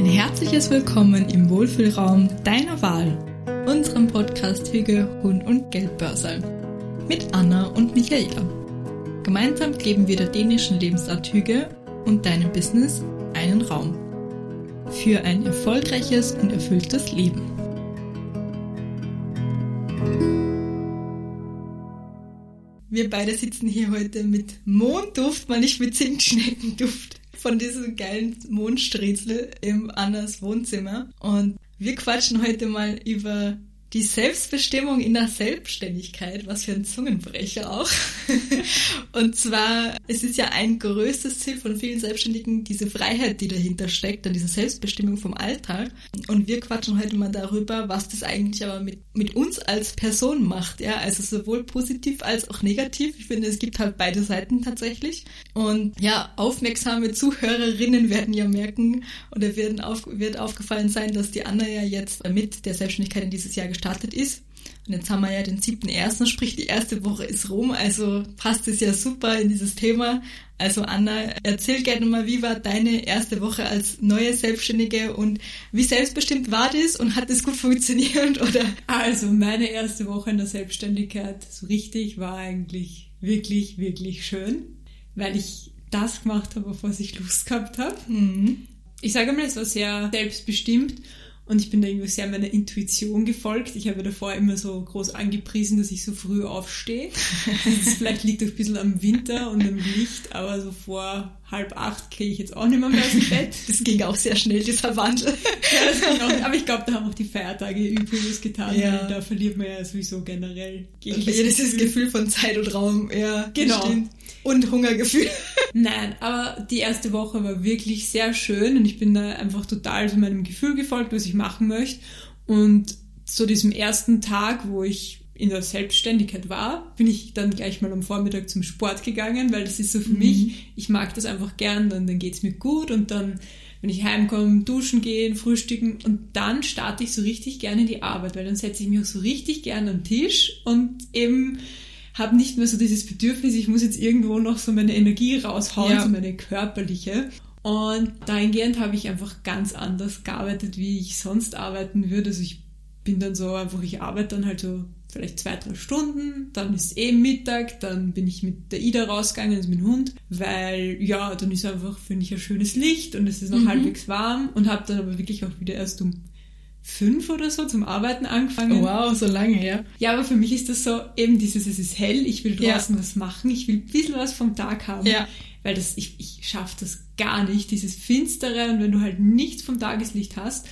Ein herzliches Willkommen im Wohlfühlraum deiner Wahl, unserem Podcast Hüge, Hund und Geldbörse mit Anna und Michaela. Gemeinsam geben wir der dänischen Lebensart Hüge und deinem Business einen Raum für ein erfolgreiches und erfülltes Leben. Wir beide sitzen hier heute mit Mondduft, mal nicht mit Zimtschneckenduft von diesem geilen Mondstrezel im Annas Wohnzimmer. Und wir quatschen heute mal über die Selbstbestimmung in der Selbstständigkeit, was für ein Zungenbrecher auch. und zwar, es ist ja ein größtes Ziel von vielen Selbstständigen, diese Freiheit, die dahinter steckt, dann diese Selbstbestimmung vom Alltag. Und wir quatschen heute mal darüber, was das eigentlich aber mit, mit uns als Person macht, ja, also sowohl positiv als auch negativ. Ich finde, es gibt halt beide Seiten tatsächlich. Und ja, aufmerksame Zuhörerinnen werden ja merken oder werden auf, wird aufgefallen sein, dass die Anna ja jetzt mit der Selbstständigkeit in dieses Jahr gestartet ist. Und jetzt haben wir ja den 7.1., sprich die erste Woche ist rum, also passt es ja super in dieses Thema. Also Anna, erzähl gerne mal, wie war deine erste Woche als neue Selbstständige und wie selbstbestimmt war das und hat es gut funktioniert oder? Also meine erste Woche in der Selbstständigkeit so richtig war eigentlich wirklich, wirklich schön, weil ich das gemacht habe, auf was ich Lust gehabt habe. Mhm. Ich sage mal, es war sehr selbstbestimmt und ich bin da irgendwie sehr meiner Intuition gefolgt. Ich habe davor immer so groß angepriesen, dass ich so früh aufstehe. Das vielleicht liegt auch ein bisschen am Winter und am Licht, aber so vor halb acht kriege ich jetzt auch nicht mehr, mehr aus dem Bett. Das ging auch sehr schnell, dieser Wandel. Ja, das ging auch, aber ich glaube, da haben auch die Feiertage Übriges getan. Ja. Da verliert man ja sowieso generell. Jedes Gefühl. Gefühl von Zeit und Raum. Ja, genau. Bestimmt. Und Hungergefühl. Nein, aber die erste Woche war wirklich sehr schön und ich bin da einfach total so meinem Gefühl gefolgt, was ich machen möchte. Und so diesem ersten Tag, wo ich in der Selbstständigkeit war, bin ich dann gleich mal am Vormittag zum Sport gegangen, weil das ist so für mhm. mich, ich mag das einfach gern, dann, dann geht's mir gut und dann, wenn ich heimkomme, duschen gehen, frühstücken und dann starte ich so richtig gerne in die Arbeit, weil dann setze ich mich auch so richtig gerne am Tisch und eben habe nicht mehr so dieses Bedürfnis, ich muss jetzt irgendwo noch so meine Energie raushauen, ja. so meine körperliche. Und dahingehend habe ich einfach ganz anders gearbeitet, wie ich sonst arbeiten würde. Also ich bin dann so einfach, ich arbeite dann halt so vielleicht zwei, drei Stunden, dann ist eh Mittag, dann bin ich mit der Ida rausgegangen, also mit dem Hund, weil ja, dann ist einfach, finde ich, ein schönes Licht und es ist noch mhm. halbwegs warm und habe dann aber wirklich auch wieder erst um fünf oder so zum Arbeiten angefangen. Oh, wow, so lange, ja. Ja, aber für mich ist das so eben dieses, es ist hell, ich will draußen ja. was machen, ich will ein bisschen was vom Tag haben. Ja. Weil das, ich, ich schaffe das gar nicht, dieses Finstere und wenn du halt nichts vom Tageslicht hast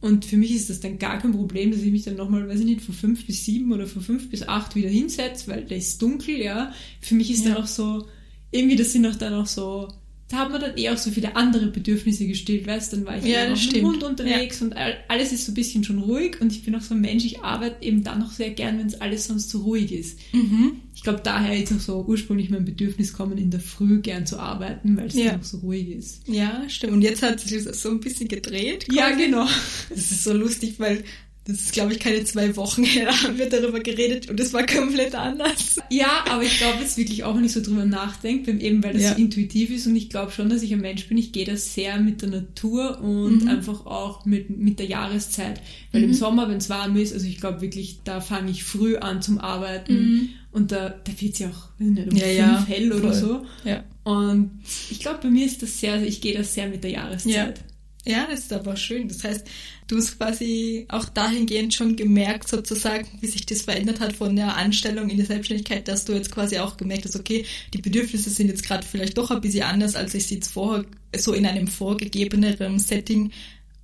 und für mich ist das dann gar kein Problem, dass ich mich dann nochmal, weiß ich nicht, von fünf bis sieben oder von fünf bis acht wieder hinsetze, weil da ist dunkel, ja. Für mich ist ja. dann auch so, irgendwie, das sind auch dann auch so da hat man dann eh auch so viele andere Bedürfnisse gestillt, weißt dann war ich ja, mit dem Hund unterwegs ja. und alles ist so ein bisschen schon ruhig und ich bin auch so ein Mensch, ich arbeite eben dann noch sehr gern, wenn es alles sonst so ruhig ist. Mhm. Ich glaube, daher ist auch so ursprünglich mein Bedürfnis kommen, in der Früh gern zu arbeiten, weil es ja. dann noch so ruhig ist. Ja, stimmt. Und jetzt hat sich das so ein bisschen gedreht. Quasi. Ja, genau. Das ist so lustig, weil das ist, glaube ich, keine zwei Wochen her, da haben wir darüber geredet und es war komplett anders. Ja, aber ich glaube jetzt wirklich auch, wenn ich so drüber nachdenke, eben weil das ja. so intuitiv ist und ich glaube schon, dass ich ein Mensch bin, ich gehe da sehr mit der Natur und mhm. einfach auch mit, mit der Jahreszeit. Weil mhm. im Sommer, wenn es warm ist, also ich glaube wirklich, da fange ich früh an zum Arbeiten mhm. und da, da wird es ja auch, weiß nicht, um ja, ja, hell voll. oder so. Ja. Und ich glaube, bei mir ist das sehr, also ich gehe da sehr mit der Jahreszeit. Ja. Ja, das ist aber schön. Das heißt, du hast quasi auch dahingehend schon gemerkt, sozusagen, wie sich das verändert hat von der Anstellung in der Selbstständigkeit, dass du jetzt quasi auch gemerkt hast, okay, die Bedürfnisse sind jetzt gerade vielleicht doch ein bisschen anders, als ich sie jetzt vorher so in einem vorgegebenen Setting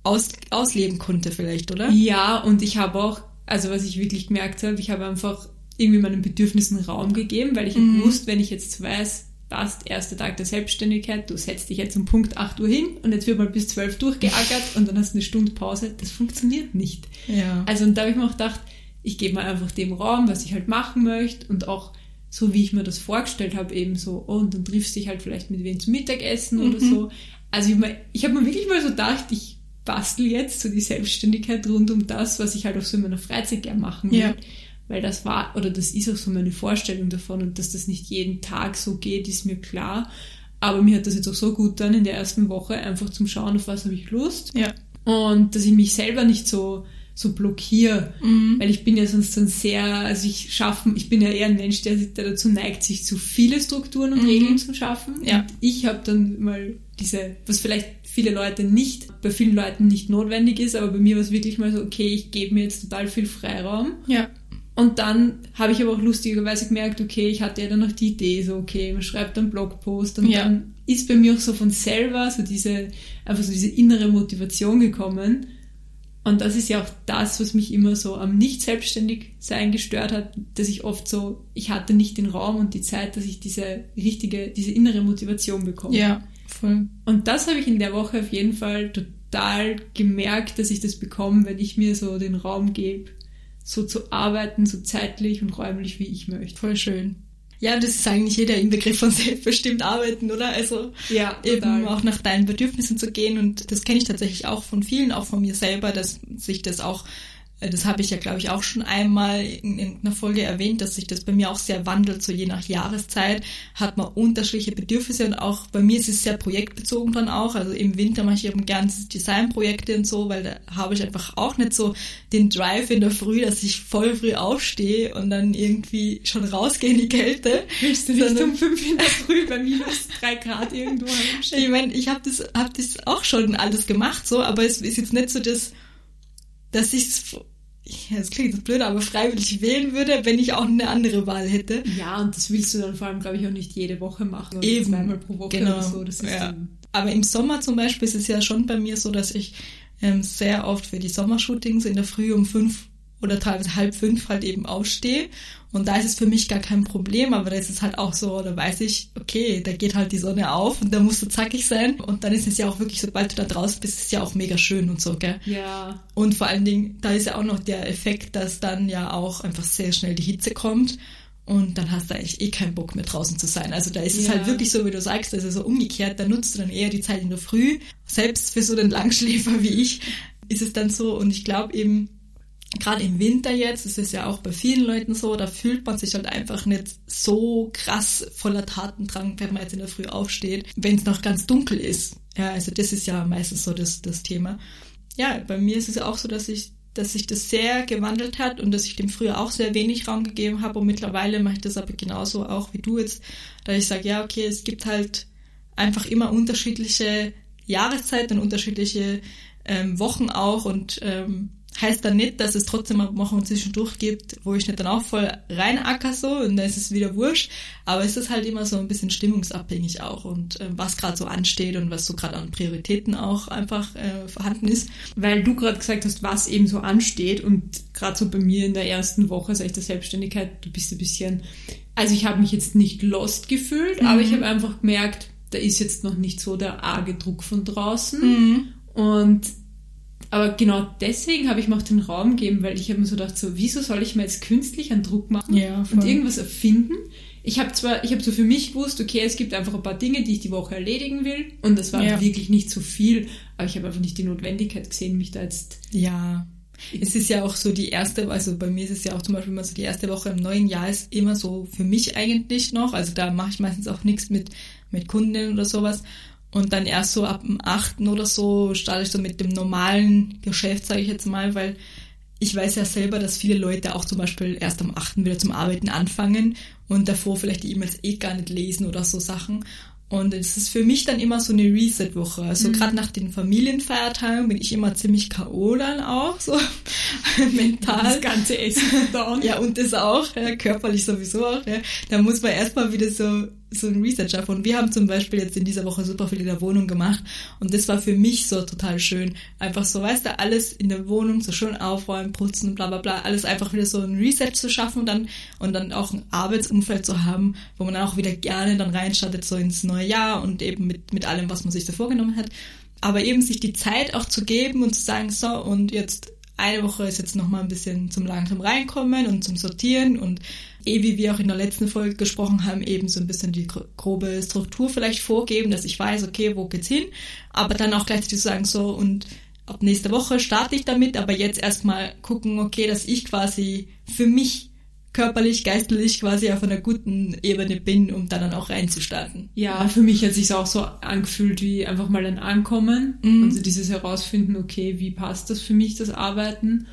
aus, ausleben konnte vielleicht, oder? Ja, und ich habe auch, also was ich wirklich gemerkt habe, ich habe einfach irgendwie meinen Bedürfnissen Raum gegeben, weil ich mhm. gewusst, wenn ich jetzt weiß, passt, erster Tag der Selbstständigkeit, du setzt dich jetzt um Punkt 8 Uhr hin und jetzt wird mal bis 12 durchgeackert und dann hast du eine Stunde Pause. Das funktioniert nicht. Ja. Also und da habe ich mir auch gedacht, ich gebe mal einfach dem Raum, was ich halt machen möchte und auch so, wie ich mir das vorgestellt habe, eben so, oh, und dann triffst du dich halt vielleicht mit wem zum Mittagessen mhm. oder so. Also ich, mein, ich habe mir wirklich mal so gedacht, ich bastel jetzt so die Selbstständigkeit rund um das, was ich halt auch so in meiner Freizeit gerne machen will. Ja. Weil das war, oder das ist auch so meine Vorstellung davon und dass das nicht jeden Tag so geht, ist mir klar. Aber mir hat das jetzt auch so gut dann in der ersten Woche einfach zum Schauen, auf was habe ich Lust. Ja. und dass ich mich selber nicht so so blockiere, Mhm. weil ich bin ja sonst so ein sehr, also ich schaffen, ich bin ja eher ein Mensch, der, der dazu neigt, sich zu viele Strukturen und Mhm. Regeln zu schaffen. Ja. Und ich habe dann mal diese, was vielleicht viele Leute nicht, bei vielen Leuten nicht notwendig ist, aber bei mir war es wirklich mal so, okay, ich gebe mir jetzt total viel Freiraum. Ja. Und dann habe ich aber auch lustigerweise gemerkt, okay, ich hatte ja dann noch die Idee, so, okay, man schreibt einen Blogpost und Ja. dann ist bei mir auch so von selber so diese, einfach so diese innere Motivation gekommen. Und das ist ja auch das, was mich immer so am nicht selbstständig sein gestört hat, dass ich oft so, ich hatte nicht den Raum und die Zeit, dass ich diese richtige, diese innere Motivation bekomme. Ja, voll. Und das habe ich in der Woche auf jeden Fall total gemerkt, dass ich das bekomme, wenn ich mir so den Raum gebe, so zu arbeiten, so zeitlich und räumlich, wie ich möchte. Voll schön. Ja, das ist eigentlich jeder Inbegriff von selbstbestimmt arbeiten, oder? Also Ja, eben auch nach deinen Bedürfnissen zu gehen und das kenne ich tatsächlich auch von vielen, auch von mir selber, dass sich das auch, das habe ich ja glaube ich auch schon einmal in, in einer Folge erwähnt, dass sich das bei mir auch sehr wandelt, so je nach Jahreszeit hat man unterschiedliche Bedürfnisse und auch bei mir ist es sehr projektbezogen dann auch, also im Winter mache ich eben gern Designprojekte und so, weil da habe ich einfach auch nicht so den Drive in der Früh, dass ich voll früh aufstehe und dann irgendwie schon rausgehe in die Kälte. Willst du nicht um fünf in der Früh bei minus drei Grad irgendwo Ich meine, ich habe das, hab das auch schon alles gemacht, so, aber es ist jetzt nicht so, dass, dass ich ja, das klingt jetzt blöd, aber freiwillig wählen würde, wenn ich auch eine andere Wahl hätte. Ja, und das willst du dann vor allem, glaube ich, auch nicht jede Woche machen. oder Eben. Zweimal pro Woche Genau. oder so. Das ist Ja. Aber im Sommer zum Beispiel ist es ja schon bei mir so, dass ich ähm, sehr oft für die Sommershootings in der Früh um fünf oder teilweise halb fünf halt eben aufstehe. Und da ist es für mich gar kein Problem, aber da ist es halt auch so, da weiß ich, okay, da geht halt die Sonne auf und da musst du zackig sein. Und dann ist es ja auch wirklich, sobald du da draußen bist, ist es ja auch mega schön und so, gell? ja, Und vor allen Dingen, da ist ja auch noch der Effekt, dass dann ja auch einfach sehr schnell die Hitze kommt und dann hast du eigentlich eh keinen Bock mehr draußen zu sein. Also da ist es Ja. halt wirklich so, wie du sagst, also so umgekehrt, da nutzt du dann eher die Zeit in der Früh. Selbst für so den Langschläfer wie ich ist es dann so und ich glaube eben, gerade im Winter jetzt, ist es ja auch bei vielen Leuten so, da fühlt man sich halt einfach nicht so krass voller Tatendrang, wenn man jetzt in der Früh aufsteht, wenn es noch ganz dunkel ist. Ja, also das ist ja meistens so das, das Thema. Ja, bei mir ist es auch so, dass ich dass sich das sehr gewandelt hat und dass ich dem früher auch sehr wenig Raum gegeben habe und mittlerweile mache ich das aber genauso auch wie du jetzt, da ich sage, ja, okay, es gibt halt einfach immer unterschiedliche Jahreszeiten unterschiedliche ähm, Wochen auch und ähm, heißt dann nicht, dass es trotzdem mal Wochen zwischendurch gibt, wo ich nicht dann auch voll reinacker so und dann ist es wieder wurscht, aber es ist halt immer so ein bisschen stimmungsabhängig auch und ähm, was gerade so ansteht und was so gerade an Prioritäten auch einfach äh, vorhanden ist. weil du gerade gesagt hast, was eben so ansteht und gerade so bei mir in der ersten Woche, sag ich der Selbstständigkeit, du bist ein bisschen, also ich habe mich jetzt nicht lost gefühlt, Mhm. aber ich habe einfach gemerkt, da ist jetzt noch nicht so der arge Druck von draußen Mhm. und aber genau deswegen habe ich mir auch den Raum gegeben, weil ich habe mir so gedacht, so, wieso soll ich mir jetzt künstlich einen Druck machen Ja, und irgendwas erfinden? Ich habe zwar, ich habe so für mich gewusst, okay, es gibt einfach ein paar Dinge, die ich die Woche erledigen will und das war Ja. wirklich nicht so viel, aber ich habe einfach nicht die Notwendigkeit gesehen, mich da jetzt Ja. Es ist ja auch so die erste, also bei mir ist es ja auch zum Beispiel immer so die erste Woche im neuen Jahr ist immer so für mich eigentlich noch. Also da mache ich meistens auch nichts mit, mit Kunden oder sowas. Und dann erst so ab dem 8. oder so starte ich so mit dem normalen Geschäft, sage ich jetzt mal, weil ich weiß ja selber, dass viele Leute auch zum Beispiel erst am 8. wieder zum Arbeiten anfangen und davor vielleicht die E-Mails eh gar nicht lesen oder so Sachen. Und es ist für mich dann immer so eine Reset-Woche. Also gerade nach den Familienfeiertagen bin ich immer ziemlich K.O. dann auch, so mental. das ganze Essen down. Ja, und das auch, ja, körperlich sowieso auch. Ja. Da muss man erstmal wieder so, so ein schaffen. Und wir haben zum Beispiel jetzt in dieser Woche super viel in der Wohnung gemacht. Und das war für mich so total schön. Einfach so, weißt du, alles in der Wohnung so schön aufräumen, putzen, bla bla bla. Alles einfach wieder so ein Reset zu schaffen und dann, und dann auch ein Arbeitsumfeld zu haben, wo man dann auch wieder gerne dann reinstartet so ins neue Jahr und eben mit, mit allem, was man sich da vorgenommen hat. Aber eben sich die Zeit auch zu geben und zu sagen, so, und jetzt eine Woche ist jetzt nochmal ein bisschen zum langsam reinkommen und zum Sortieren und eh wie wir auch in der letzten Folge gesprochen haben, eben so ein bisschen die gro- grobe Struktur vielleicht vorgeben, dass ich weiß, okay, wo geht's hin, aber dann auch gleichzeitig sagen so und ab nächste Woche starte ich damit, aber jetzt erstmal gucken, okay, dass ich quasi für mich körperlich, geistlich quasi auf einer guten Ebene bin, um dann auch reinzustarten. Ja, für mich hat sich auch so angefühlt wie einfach mal ein Ankommen. Mhm. Also dieses Herausfinden, okay, wie passt das für mich, das Arbeiten?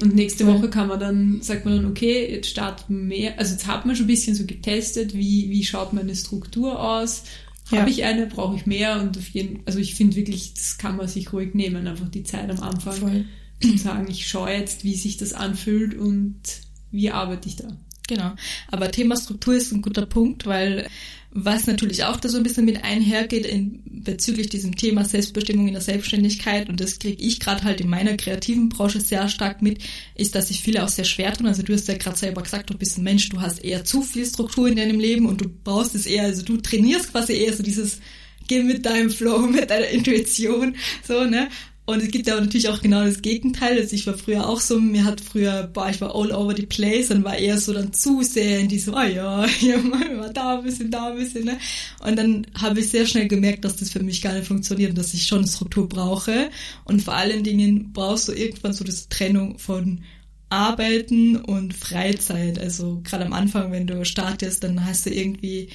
Und nächste Woche kann man dann, sagt man dann, okay, jetzt starten mehr, also jetzt hat man schon ein bisschen so getestet, wie, wie schaut meine Struktur aus? Ja. Habe ich eine, brauche ich mehr? Und auf jeden, also ich finde wirklich, das kann man sich ruhig nehmen, einfach die Zeit am Anfang. Voll. Und sagen, ich schaue jetzt, wie sich das anfühlt und wie arbeite ich da. Genau. Aber Thema Struktur ist ein guter Punkt, weil was natürlich auch da so ein bisschen mit einhergeht in, bezüglich diesem Thema Selbstbestimmung in der Selbstständigkeit, und das kriege ich gerade halt in meiner kreativen Branche sehr stark mit, ist, dass sich viele auch sehr schwer tun. Also du hast ja gerade selber gesagt, du bist ein Mensch, du hast eher zu viel Struktur in deinem Leben und du brauchst es eher, also du trainierst quasi eher so dieses Geh mit deinem Flow, mit deiner Intuition, so, ne? Und es gibt ja natürlich auch genau das Gegenteil. Also ich war früher auch so, mir hat früher, boah, ich war all over the place und war eher so dann zu sehr in diesem, oh ja, ja, mal da ein bisschen, da ein bisschen, ne? Und dann habe ich sehr schnell gemerkt, dass das für mich gar nicht funktioniert und dass ich schon Struktur brauche. Und vor allen Dingen brauchst du irgendwann so das Trennung von Arbeiten und Freizeit. Also gerade am Anfang, wenn du startest, dann hast du irgendwie,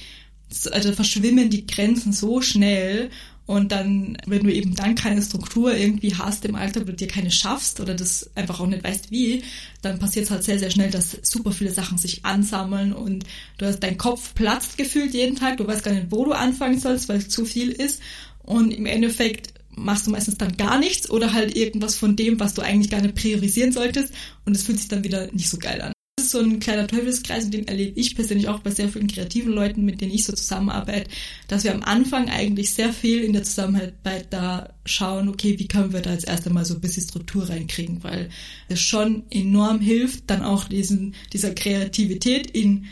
also verschwimmen die Grenzen so schnell und dann, wenn du eben dann keine Struktur irgendwie hast im Alltag oder dir keine schaffst oder das einfach auch nicht weißt wie, dann passiert es halt sehr, sehr schnell, dass super viele Sachen sich ansammeln und du hast dein Kopf platzt gefühlt jeden Tag, du weißt gar nicht, wo du anfangen sollst, weil es zu viel ist. Und im Endeffekt machst du meistens dann gar nichts oder halt irgendwas von dem, was du eigentlich gar nicht priorisieren solltest. Und es fühlt sich dann wieder nicht so geil an ist so ein kleiner Teufelskreis und den erlebe ich persönlich auch bei sehr vielen kreativen Leuten, mit denen ich so zusammenarbeite, dass wir am Anfang eigentlich sehr viel in der Zusammenarbeit da schauen, okay, wie können wir da jetzt erst einmal so ein bisschen Struktur reinkriegen, weil es schon enorm hilft, dann auch diesen, dieser Kreativität in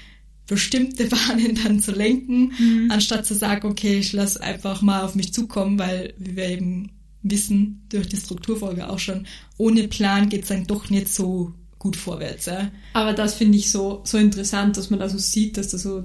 bestimmte Bahnen dann zu lenken, mhm. anstatt zu sagen, okay, ich lasse einfach mal auf mich zukommen, weil wie wir eben wissen durch die Strukturfolge auch schon, ohne Plan geht es dann doch nicht so gut vorwärts. Ja. Aber das finde ich so, so interessant, dass man da so sieht, dass da so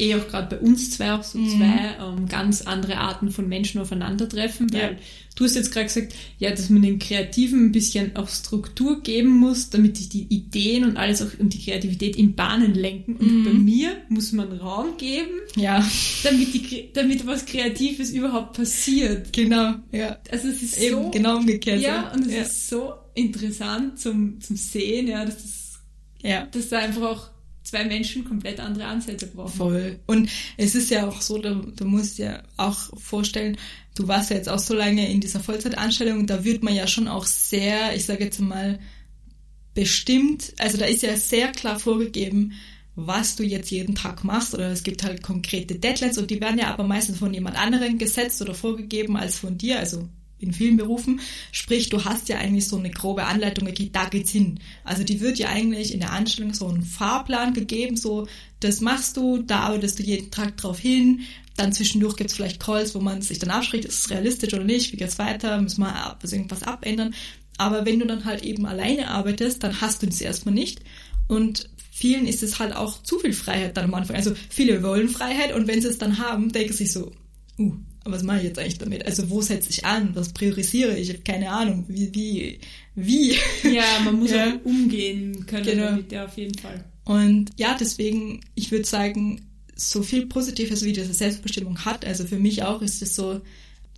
eh auch gerade bei uns zwei auch so mhm. zwei ähm, ganz andere Arten von Menschen aufeinandertreffen, weil ja. du hast jetzt gerade gesagt, ja, dass man den Kreativen ein bisschen auch Struktur geben muss, damit sich die Ideen und alles auch und die Kreativität in Bahnen lenken. Und mhm. bei mir muss man Raum geben, ja. damit die, damit was Kreatives überhaupt passiert. Genau, ja. Also es ist Eben, so genau umgekehrt. Ja, und es ja. ist so interessant zum, zum Sehen, ja, dass das, ja. dass da einfach auch zwei Menschen komplett andere Ansätze brauchen. Voll. Und es ist ja auch so, du, du musst dir auch vorstellen, du warst ja jetzt auch so lange in dieser Vollzeitanstellung, da wird man ja schon auch sehr, ich sage jetzt mal, bestimmt, also da ist ja sehr klar vorgegeben, was du jetzt jeden Tag machst oder es gibt halt konkrete Deadlines und die werden ja aber meistens von jemand anderem gesetzt oder vorgegeben als von dir, also in vielen Berufen. Sprich, du hast ja eigentlich so eine grobe Anleitung, okay, da geht's hin. Also die wird ja eigentlich in der Anstellung so einen Fahrplan gegeben, so, das machst du, da arbeitest du jeden Tag drauf hin. Dann zwischendurch gibt's vielleicht Calls, wo man sich dann abschritt, ist es realistisch oder nicht, wie geht's weiter, müssen wir irgendwas abändern. Aber wenn du dann halt eben alleine arbeitest, dann hast du das erstmal nicht. Und vielen ist es halt auch zu viel Freiheit dann am Anfang. Also viele wollen Freiheit und wenn sie es dann haben, denken sie so, uh, was mache ich jetzt eigentlich damit? Also wo setze ich an? Was priorisiere ich? Ich habe keine Ahnung. Wie, wie, wie? Ja, man muss ja. auch umgehen können genau. damit, ja, auf jeden Fall. Und ja, deswegen, ich würde sagen, so viel Positives, wie diese Selbstbestimmung hat, also für mich auch ist es so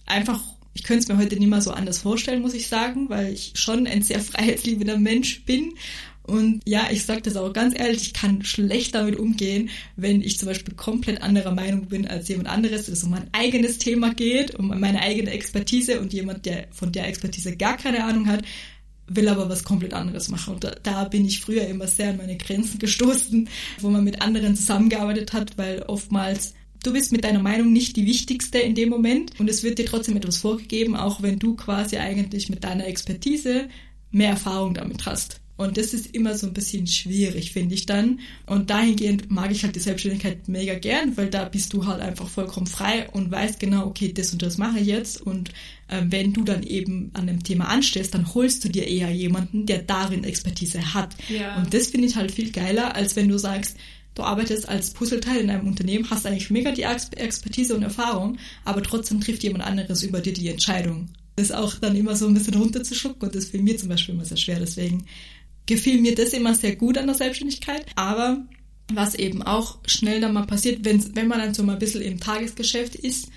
einfach, ich könnte es mir heute nicht mehr so anders vorstellen, muss ich sagen, weil ich schon ein sehr freiheitsliebender Mensch bin und ja, ich sage das auch ganz ehrlich, ich kann schlecht damit umgehen, wenn ich zum Beispiel komplett anderer Meinung bin als jemand anderes, es um mein eigenes Thema geht, um meine eigene Expertise und jemand, der von der Expertise gar keine Ahnung hat, will aber was komplett anderes machen. Und da, da bin ich früher immer sehr an meine Grenzen gestoßen, wo man mit anderen zusammengearbeitet hat, weil oftmals du bist mit deiner Meinung nicht die wichtigste in dem Moment und es wird dir trotzdem etwas vorgegeben, auch wenn du quasi eigentlich mit deiner Expertise mehr Erfahrung damit hast. Und das ist immer so ein bisschen schwierig, finde ich dann. Und dahingehend mag ich halt die Selbstständigkeit mega gern, weil da bist du halt einfach vollkommen frei und weißt genau, okay, das und das mache ich jetzt. Und äh, wenn du dann eben an dem Thema anstehst, dann holst du dir eher jemanden, der darin Expertise hat. Ja. Und das finde ich halt viel geiler, als wenn du sagst, du arbeitest als Puzzleteil in einem Unternehmen, hast eigentlich mega die Expertise und Erfahrung, aber trotzdem trifft jemand anderes über dir die Entscheidung. Das auch dann immer so ein bisschen runterzuschlucken und das ist für mich zum Beispiel immer sehr schwer. Deswegen gefiel mir das immer sehr gut an der Selbstständigkeit. Aber was eben auch schnell dann mal passiert, wenn, man dann so mal ein bisschen im Tagesgeschäft ist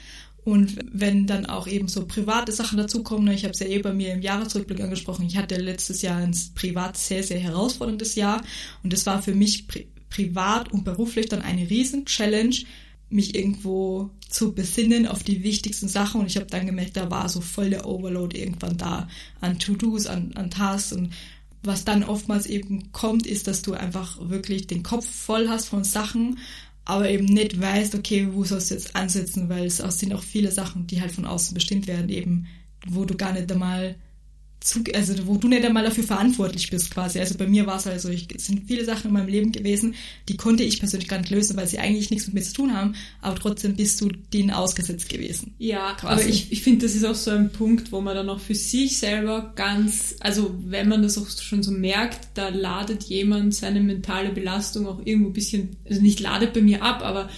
und wenn dann auch eben so private Sachen dazukommen, ne, ich habe es ja eh bei mir im Jahresrückblick angesprochen, ich hatte letztes Jahr ein privat sehr, sehr herausforderndes Jahr und das war für mich pri privat und beruflich dann eine riesen Challenge, mich irgendwo zu besinnen auf die wichtigsten Sachen und ich habe dann gemerkt, da war so voll der Overload irgendwann da an To-Dos, an, an Tasks und was dann oftmals eben kommt, ist, dass du einfach wirklich den Kopf voll hast von Sachen, aber eben nicht weißt, okay, wo sollst du jetzt ansetzen, weil es sind auch viele Sachen, die halt von außen bestimmt werden, eben, wo du gar nicht einmal zu, also wo du nicht einmal dafür verantwortlich bist quasi. Also bei mir war es halt so, ich, es sind viele Sachen in meinem Leben gewesen, die konnte ich persönlich gar nicht lösen, weil sie eigentlich nichts mit mir zu tun haben, aber trotzdem bist du denen ausgesetzt gewesen. Ja, quasi. aber ich, ich finde, das ist auch so ein Punkt, wo man dann auch für sich selber ganz, also wenn man das auch schon so merkt, da ladet jemand seine mentale Belastung auch irgendwo ein bisschen, also nicht ladet bei mir ab, aber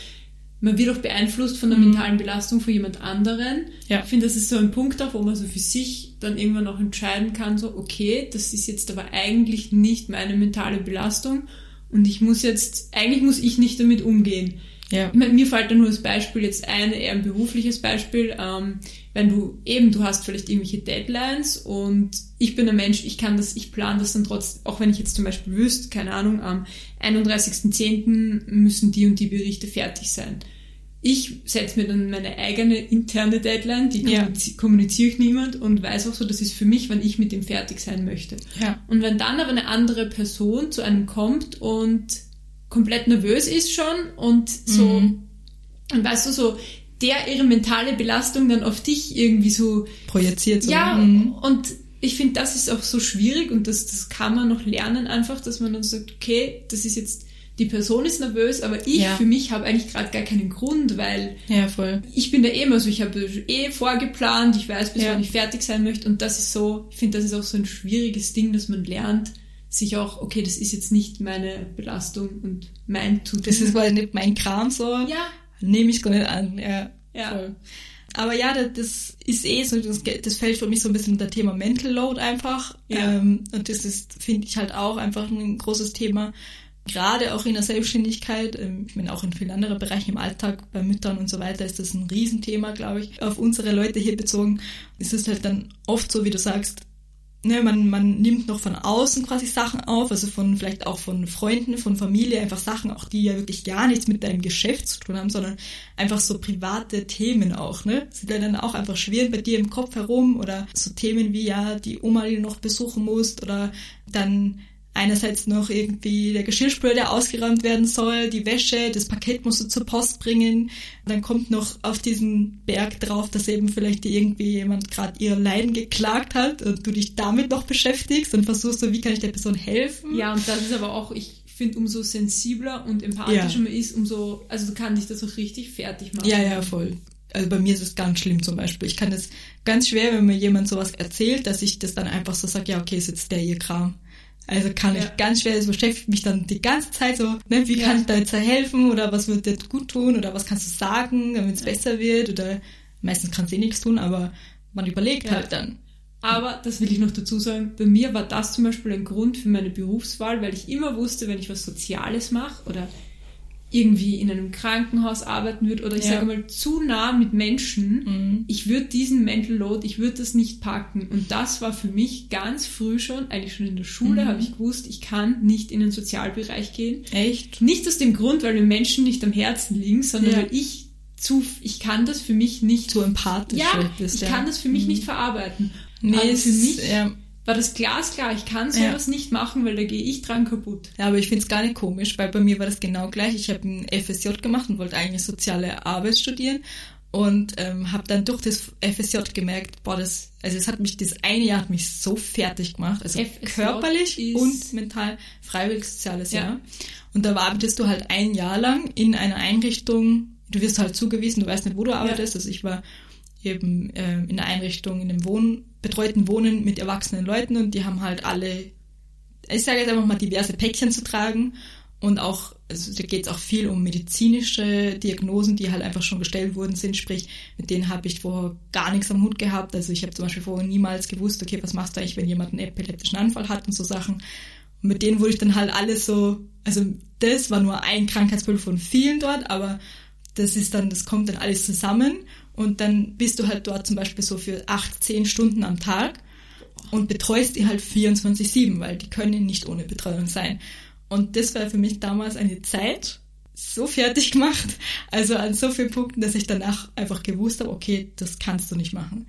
man wird auch beeinflusst von der mhm. mentalen Belastung von jemand anderen. Ja. Ich finde, das ist so ein Punkt auch, wo man so für sich dann irgendwann auch entscheiden kann, so, okay, das ist jetzt aber eigentlich nicht meine mentale Belastung und ich muss jetzt, eigentlich muss ich nicht damit umgehen. Ja. Ich meine, mir fällt da nur das Beispiel jetzt ein, eher ein berufliches Beispiel, ähm, wenn du eben, du hast vielleicht irgendwelche Deadlines und ich bin ein Mensch, ich kann das, ich plane das dann trotzdem, auch wenn ich jetzt zum Beispiel wüsste, keine Ahnung, am 31.10. müssen die und die Berichte fertig sein. Ich setze mir dann meine eigene interne Deadline, die ja. kommuniziere ich niemand und weiß auch so, das ist für mich, wann ich mit dem fertig sein möchte. Ja. Und wenn dann aber eine andere Person zu einem kommt und komplett nervös ist schon und so, mhm. und weißt du, so, der ihre mentale Belastung dann auf dich irgendwie so projiziert. So. Ja, mhm. und ich finde, das ist auch so schwierig und das, das kann man noch lernen einfach, dass man dann sagt, okay, das ist jetzt die Person ist nervös, aber ich ja. für mich habe eigentlich gerade gar keinen Grund, weil ja, ich bin da eh immer so, ich habe eh vorgeplant, ich weiß, bis ja. wann ich fertig sein möchte und das ist so, ich finde, das ist auch so ein schwieriges Ding, dass man lernt, sich auch, okay, das ist jetzt nicht meine Belastung und mein Tut. Das ist mal nicht mein Kram so. Ja. Nehme ich gar nicht an. Ja. ja. Voll. Aber ja, das ist eh so, das, das fällt für mich so ein bisschen unter Thema Mental Load einfach. Ja. Ähm, und das ist, finde ich halt auch einfach ein großes Thema, gerade auch in der Selbstständigkeit, ähm, ich meine auch in vielen anderen Bereichen im Alltag, bei Müttern und so weiter, ist das ein Riesenthema, glaube ich. Auf unsere Leute hier bezogen ist es halt dann oft so, wie du sagst, ne, man, man nimmt noch von außen quasi Sachen auf, also von vielleicht auch von Freunden, von Familie, einfach Sachen, auch die ja wirklich gar nichts mit deinem Geschäft zu tun haben, sondern einfach so private Themen auch, ne? Sind ja dann auch einfach schwer bei dir im Kopf herum oder so Themen wie ja, die Oma, die du noch besuchen musst oder dann einerseits noch irgendwie der Geschirrspüler, der ausgeräumt werden soll, die Wäsche, das Paket musst du zur Post bringen. Dann kommt noch auf diesen Berg drauf, dass eben vielleicht irgendwie jemand gerade ihr Leiden geklagt hat und du dich damit noch beschäftigst und versuchst so, wie kann ich der Person helfen. Ja, und das ist aber auch, ich finde, umso sensibler und empathischer ja. man ist, umso, also kann dich das auch richtig fertig machen. Ja, ja, voll. Also bei mir ist es ganz schlimm zum Beispiel. Ich kann das ganz schwer, wenn mir jemand sowas erzählt, dass ich das dann einfach so sage, ja, okay, ist jetzt der ihr Kram. Also kann ja. ich ganz schwer, das beschäftigt mich dann die ganze Zeit so, ne, wie ja. kann ich da jetzt helfen oder was wird dir gut tun oder was kannst du sagen, damit es ja. besser wird oder meistens kannst du eh nichts tun, aber man überlegt halt dann. Aber das will ich noch dazu sagen, bei mir war das zum Beispiel ein Grund für meine Berufswahl, weil ich immer wusste, wenn ich was Soziales mache oder irgendwie in einem Krankenhaus arbeiten würde oder ich ja. sage mal zu nah mit Menschen, mhm. ich würde diesen Mental Load, ich würde das nicht packen. Und das war für mich ganz früh schon, eigentlich schon in der Schule, mhm. habe ich gewusst, ich kann nicht in den Sozialbereich gehen. Echt? Nicht aus dem Grund, weil mir Menschen nicht am Herzen liegen, sondern ja. weil ich zu, ich kann das für mich nicht. Zu empathisch. Ja, bist, ich ja. kann das für mich mhm. nicht verarbeiten. Nee, Aber für mich ja war das glasklar, ich kann sowas ja. nicht machen, weil da gehe ich dran kaputt. Ja, aber ich finde es gar nicht komisch, weil bei mir war das genau gleich. Ich habe ein FSJ gemacht und wollte eigentlich soziale Arbeit studieren und ähm, habe dann durch das FSJ gemerkt, boah, das, also es hat mich, das eine Jahr hat mich so fertig gemacht, also FSJ körperlich und mental, freiwillig soziales ja. Jahr. Und da arbeitest du halt ein Jahr lang in einer Einrichtung, du wirst halt zugewiesen, du weißt nicht, wo du arbeitest, ja. also ich war eben äh, in der Einrichtung, in dem Wohn betreuten Wohnen mit erwachsenen Leuten und die haben halt alle, ich sage jetzt einfach mal, diverse Päckchen zu tragen und auch, also da geht es auch viel um medizinische Diagnosen, die halt einfach schon gestellt worden sind, sprich, mit denen habe ich vorher gar nichts am Hut gehabt. Also ich habe zum Beispiel vorher niemals gewusst, okay, was machst du eigentlich, wenn jemand einen epileptischen Anfall hat und so Sachen. Und mit denen wurde ich dann halt alles so, also das war nur ein Krankheitsbild von vielen dort, aber das ist dann, das kommt dann alles zusammen und dann bist du halt dort zum Beispiel so für acht, zehn Stunden am Tag und betreust die halt 24-7, weil die können nicht ohne Betreuung sein. Und das war für mich damals eine Zeit, so fertig gemacht, also an so vielen Punkten, dass ich danach einfach gewusst habe, okay, das kannst du nicht machen.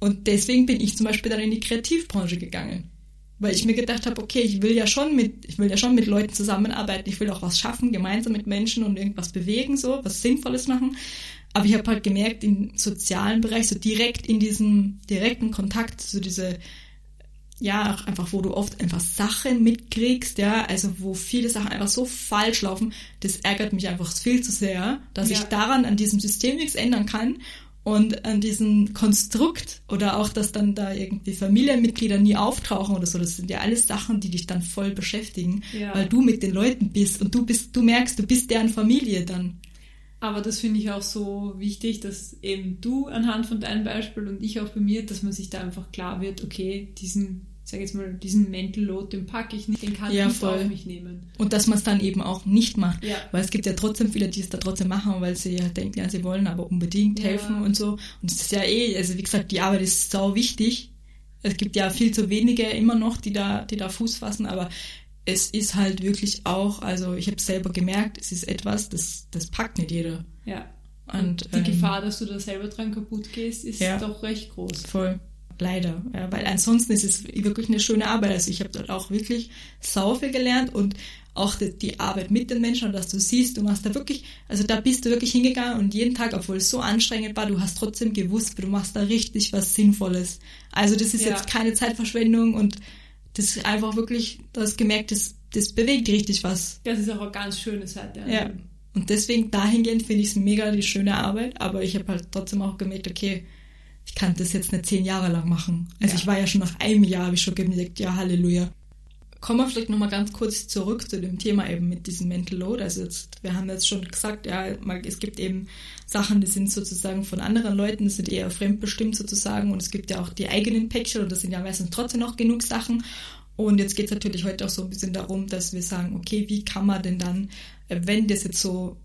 Und deswegen bin ich zum Beispiel dann in die Kreativbranche gegangen. Weil ich mir gedacht habe, okay, ich will ja schon mit, ich will ja schon mit Leuten zusammenarbeiten, ich will auch was schaffen, gemeinsam mit Menschen und irgendwas bewegen, so, was Sinnvolles machen. Aber ich habe halt gemerkt, im sozialen Bereich, so direkt in diesem direkten Kontakt, so diese ja, auch einfach, wo du oft einfach Sachen mitkriegst, ja, also wo viele Sachen einfach so falsch laufen, das ärgert mich einfach viel zu sehr, dass ja. ich daran an diesem System nichts ändern kann und an diesem Konstrukt oder auch, dass dann da irgendwie Familienmitglieder nie auftauchen oder so, das sind ja alles Sachen, die dich dann voll beschäftigen, ja. weil du mit den Leuten bist und du bist, du merkst, du bist deren Familie dann. Aber das finde ich auch so wichtig, dass eben du anhand von deinem Beispiel und ich auch bei mir, dass man sich da einfach klar wird, okay, diesen sag jetzt mal, diesen Mental Load, den packe ich nicht, den kann ja, ich nicht auf mich nehmen. Und dass man es dann eben auch nicht macht. Ja. Weil es gibt ja trotzdem viele, die es da trotzdem machen, weil sie ja denken, ja, sie wollen aber unbedingt ja. helfen und so. Und es ist ja eh, also wie gesagt, die Arbeit ist sau wichtig. Es gibt ja viel zu wenige immer noch, die da, die da Fuß fassen, aber es ist halt wirklich auch, also ich habe selber gemerkt, es ist etwas, das, das packt nicht jeder. Ja. Und, und die ähm, Gefahr, dass du da selber dran kaputt gehst, ist ja, doch recht groß. Voll. Leider, ja, weil ansonsten ist es wirklich eine schöne Arbeit. Also ich habe dort auch wirklich sau viel gelernt und auch die, die, Arbeit mit den Menschen und dass du siehst, du machst da wirklich, also da bist du wirklich hingegangen und jeden Tag, obwohl es so anstrengend war, du hast trotzdem gewusst, du machst da richtig was Sinnvolles. Also das ist ja. jetzt keine Zeitverschwendung und das ist einfach wirklich, du hast gemerkt, das, das bewegt richtig was. Das ist auch eine ganz schöne Seite. Ja. Und deswegen dahingehend finde ich es mega die schöne Arbeit, aber ich habe halt trotzdem auch gemerkt, okay, ich kann das jetzt nicht zehn Jahre lang machen. Also ja. ich war ja schon nach einem Jahr, habe ich schon gemerkt, ja, Halleluja. Kommen wir vielleicht nochmal ganz kurz zurück zu dem Thema eben mit diesem Mental Load. Also jetzt, wir haben jetzt schon gesagt, ja, es gibt eben Sachen, die sind sozusagen von anderen Leuten, die sind eher fremdbestimmt sozusagen und es gibt ja auch die eigenen Päckchen und das sind ja meistens trotzdem noch genug Sachen. Und jetzt geht es natürlich heute auch so ein bisschen darum, dass wir sagen, okay, wie kann man denn dann, wenn das jetzt so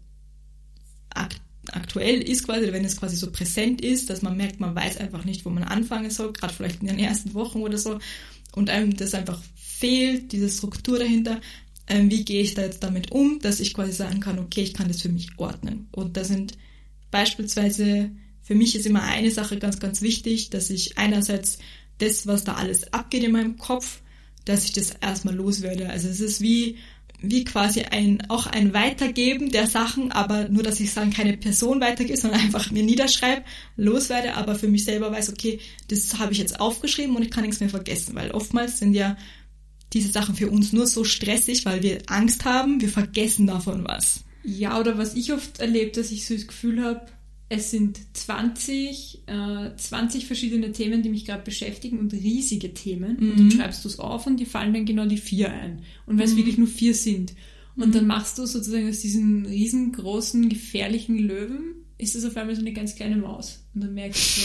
aktiv aktuell ist quasi, wenn es quasi so präsent ist, dass man merkt, man weiß einfach nicht, wo man anfangen soll, gerade vielleicht in den ersten Wochen oder so, und einem das einfach fehlt, diese Struktur dahinter, ähm, wie gehe ich da jetzt damit um, dass ich quasi sagen kann, okay, ich kann das für mich ordnen. Und da sind beispielsweise, für mich ist immer eine Sache ganz, ganz wichtig, dass ich einerseits das, was da alles abgeht in meinem Kopf, dass ich das erstmal loswerde. Also es ist wie, wie quasi ein, auch ein Weitergeben der Sachen, aber nur, dass ich sagen, keine Person weitergebe, sondern einfach mir niederschreibe, loswerde, aber für mich selber weiß, okay, das habe ich jetzt aufgeschrieben und ich kann nichts mehr vergessen, weil oftmals sind ja diese Sachen für uns nur so stressig, weil wir Angst haben, wir vergessen davon was. Ja, oder was ich oft erlebe, dass ich so das Gefühl habe, es sind 20, äh, 20 verschiedene Themen, die mich gerade beschäftigen und riesige Themen. Mhm. Und dann schreibst du es auf und dir fallen dann genau die vier ein. Und weil es mhm. wirklich nur vier sind. Und mhm. dann machst du sozusagen aus diesen riesengroßen, gefährlichen Löwen, ist das auf einmal so eine ganz kleine Maus. Und dann merkst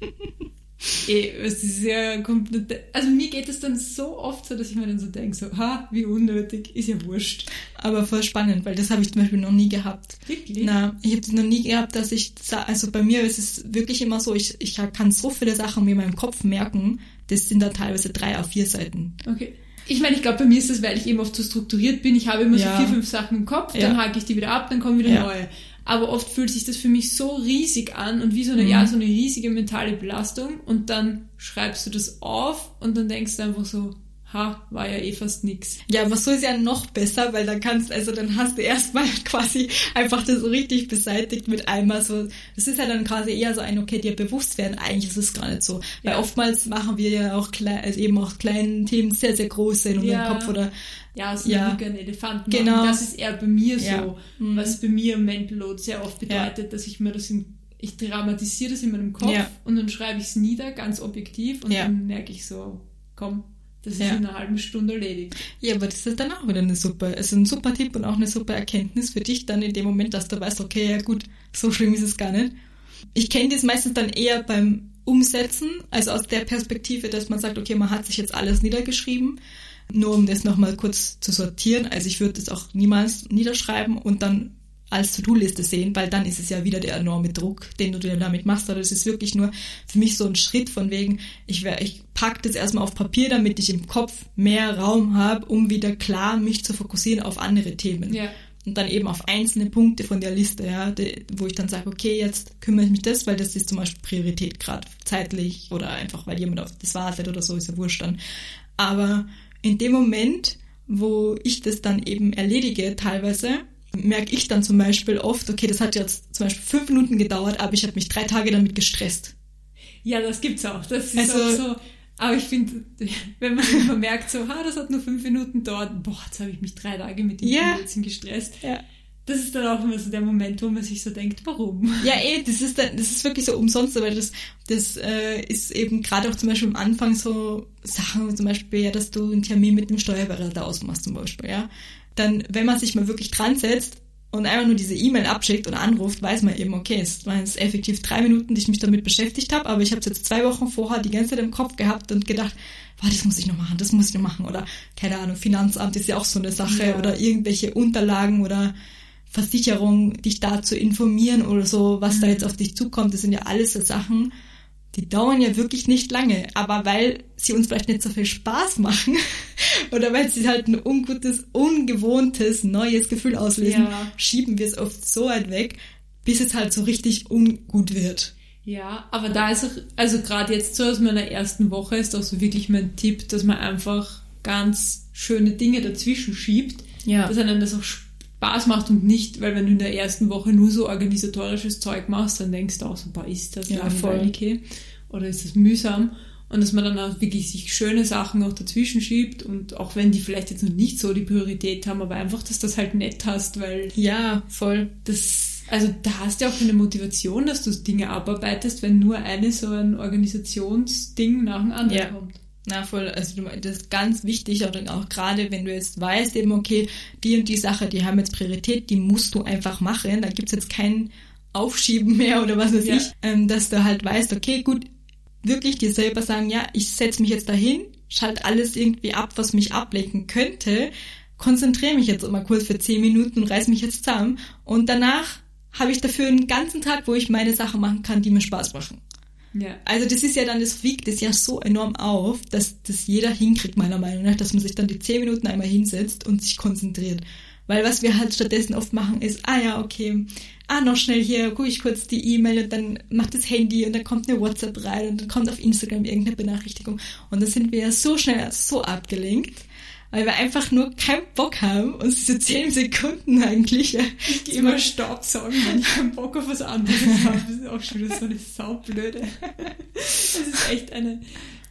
du, es ist ja komplett. Also mir geht es dann so oft so, dass ich mir dann so denke, so, ha, wie unnötig, ist ja wurscht. Aber voll spannend, weil das habe ich zum Beispiel noch nie gehabt. Wirklich? Na, ich habe das noch nie gehabt, dass ich, also bei mir ist es wirklich immer so, ich, ich kann so viele Sachen mir in meinem Kopf merken, das sind da teilweise drei auf vier Seiten. Okay. Ich meine, ich glaube, bei mir ist das, weil ich eben oft so strukturiert bin. Ich habe immer ja. so vier, fünf Sachen im Kopf, dann hake ich die wieder ab, dann kommen wieder ja. neue aber oft fühlt sich das für mich so riesig an und wie so eine, mhm. ja, so eine riesige mentale Belastung und dann schreibst du das auf und dann denkst du einfach so, ha, war ja eh fast nix. Ja, aber so ist ja noch besser, weil dann kannst, also dann hast du erstmal quasi einfach das so richtig beseitigt mit einmal so, das ist ja dann quasi eher so ein, okay, dir bewusst werden, eigentlich ist es gar nicht so. Weil ja. oftmals machen wir ja auch klein, also eben auch kleinen Themen sehr, sehr große in unserem ja. Kopf oder ja, so ja. einen Elefanten genau. Das ist eher bei mir so, ja. mhm. was bei mir Mental Load sehr oft bedeutet, dass ich mir das im, ich dramatisiere das in meinem Kopf und dann schreibe ich es nieder, ganz objektiv und dann merke ich so, komm, das ist in einer halben Stunde erledigt. Ja, aber das ist dann auch wieder eine super, also ein super Tipp und auch eine super Erkenntnis für dich dann in dem Moment, dass du weißt, okay, ja gut, so schlimm ist es gar nicht. Ich kenne das meistens dann eher beim Umsetzen, also aus der Perspektive, dass man sagt, okay, man hat sich jetzt alles niedergeschrieben Nur um das nochmal kurz zu sortieren. Also ich würde das auch niemals niederschreiben und dann als To-Do-Liste sehen, weil dann ist es ja wieder der enorme Druck, den du dir damit machst. Aber das ist wirklich nur für mich so ein Schritt von wegen, ich, wär, ich pack das erstmal auf Papier, damit ich im Kopf mehr Raum habe, um wieder klar mich zu fokussieren auf andere Themen. Ja. Und dann eben auf einzelne Punkte von der Liste, ja, die, wo ich dann sage, okay, jetzt kümmere ich mich das, weil das ist zum Beispiel Priorität gerade zeitlich oder einfach, weil jemand auf das wartet oder so, ist ja wurscht dann. Aber in dem Moment, wo ich das dann eben erledige, teilweise, merke ich dann zum Beispiel oft, okay, das hat jetzt zum Beispiel fünf Minuten gedauert, aber ich habe mich drei Tage damit gestresst. Ja, das gibt's auch. Das ist Also- auch so. Aber ich finde, wenn man immer merkt, so, ha, das hat nur fünf Minuten dauert, boah, jetzt habe ich mich drei Tage mit dem Ja. Blödsinn gestresst. Ja. Das ist dann auch immer so der Moment, wo man sich so denkt, warum? Ja, eh, das ist dann, das ist wirklich so umsonst, weil das, das äh, ist eben gerade auch zum Beispiel am Anfang so Sachen, zum Beispiel, ja, dass du einen Termin mit dem Steuerberater ausmachst zum Beispiel, ja. Dann, wenn man sich mal wirklich dran setzt und einfach nur diese E-Mail abschickt oder anruft, weiß man eben, okay, es waren jetzt effektiv drei Minuten, die ich mich damit beschäftigt habe, aber ich habe es jetzt zwei Wochen vorher die ganze Zeit im Kopf gehabt und gedacht, boah, das muss ich noch machen, das muss ich noch machen oder keine Ahnung, Finanzamt ist ja auch so eine Sache Ja. oder irgendwelche Unterlagen oder Versicherung, dich da zu informieren oder so, was da jetzt auf dich zukommt, das sind ja alles so Sachen, die dauern ja wirklich nicht lange, aber weil sie uns vielleicht nicht so viel Spaß machen oder weil sie halt ein ungutes, ungewohntes, neues Gefühl auslösen, Ja. schieben wir es oft so weit weg, bis es halt so richtig ungut wird. Ja, aber da ist auch, also gerade jetzt so aus meiner ersten Woche ist auch so wirklich mein Tipp, dass man einfach ganz schöne Dinge dazwischen schiebt, Ja. dass einem das auch Spaß macht und nicht, weil wenn du in der ersten Woche nur so organisatorisches Zeug machst, dann denkst du auch so, boah, ist das Ja, langweilig hey? Oder ist das mühsam? Und dass man dann auch wirklich sich schöne Sachen auch dazwischen schiebt und auch wenn die vielleicht jetzt noch nicht so die Priorität haben, aber einfach, dass du das halt nett hast, weil Ja, voll. das, also da hast du ja auch keine Motivation, dass du Dinge abarbeitest, wenn nur eine so ein Organisationsding nach dem anderen Ja. kommt. Na voll, also das ist ganz wichtig, oder auch gerade wenn du jetzt weißt, eben okay, die und die Sache, die haben jetzt Priorität, die musst du einfach machen, da gibt's jetzt kein Aufschieben mehr oder was weiß Ja. ich, ähm, dass du halt weißt, okay, gut, wirklich dir selber sagen, ja, ich setz mich jetzt dahin, schalt alles irgendwie ab, was mich ablenken könnte, konzentriere mich jetzt mal kurz für zehn Minuten und reiß mich jetzt zusammen und danach habe ich dafür einen ganzen Tag, wo ich meine Sachen machen kann, die mir Spaß machen. Ja. Also das ist ja dann, das wiegt es ja so enorm auf, dass das jeder hinkriegt, meiner Meinung nach, dass man sich dann die zehn Minuten einmal hinsetzt und sich konzentriert. Weil was wir halt stattdessen oft machen ist, ah ja, okay, ah, noch schnell hier, gucke ich kurz die E-Mail und dann macht das Handy und dann kommt eine WhatsApp rein und dann kommt auf Instagram irgendeine Benachrichtigung. Und dann sind wir ja so schnell so abgelenkt, weil wir einfach nur keinen Bock haben, uns diese zehn Sekunden eigentlich Ich gehe immer Staubsaugen, wenn ich keinen Bock auf was anderes habe. Das ist auch schon wieder so eine saublöde. Das ist echt eine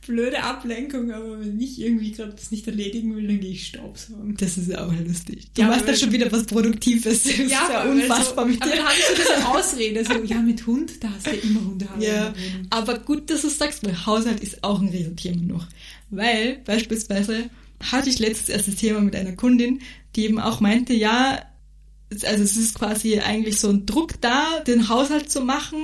blöde Ablenkung, aber wenn ich irgendwie gerade das nicht erledigen will, dann gehe ich Staubsaugen. das ist ja auch lustig. Du Ja, machst aber- dann schon wieder was Produktives. Das ist ja unfassbar so, mit aber dir. dann habe ich so diese Ausrede, so, ja, mit Hund, da hast du ja immer Hunde. Ja, aber gut, dass du sagst, weil Haushalt ist auch ein Riesenthema noch. Weil beispielsweise hatte ich letztes erst das Thema mit einer Kundin, die eben auch meinte, ja, also es ist quasi eigentlich so ein Druck da, den Haushalt zu machen,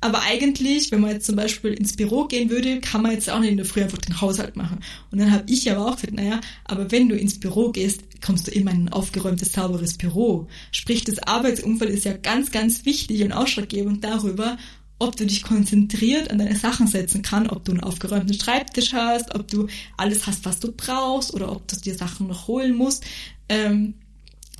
aber eigentlich, wenn man jetzt zum Beispiel ins Büro gehen würde, kann man jetzt auch nicht in der Früh einfach den Haushalt machen. Und dann habe ich aber auch gesagt, naja, aber wenn du ins Büro gehst, kommst du immer in ein aufgeräumtes, sauberes Büro. Sprich, das Arbeitsumfeld ist ja ganz, ganz wichtig und ausschlaggebend darüber, ob du dich konzentriert an deine Sachen setzen kann, ob du einen aufgeräumten Schreibtisch hast, ob du alles hast, was du brauchst oder ob du dir Sachen noch holen musst. Ähm,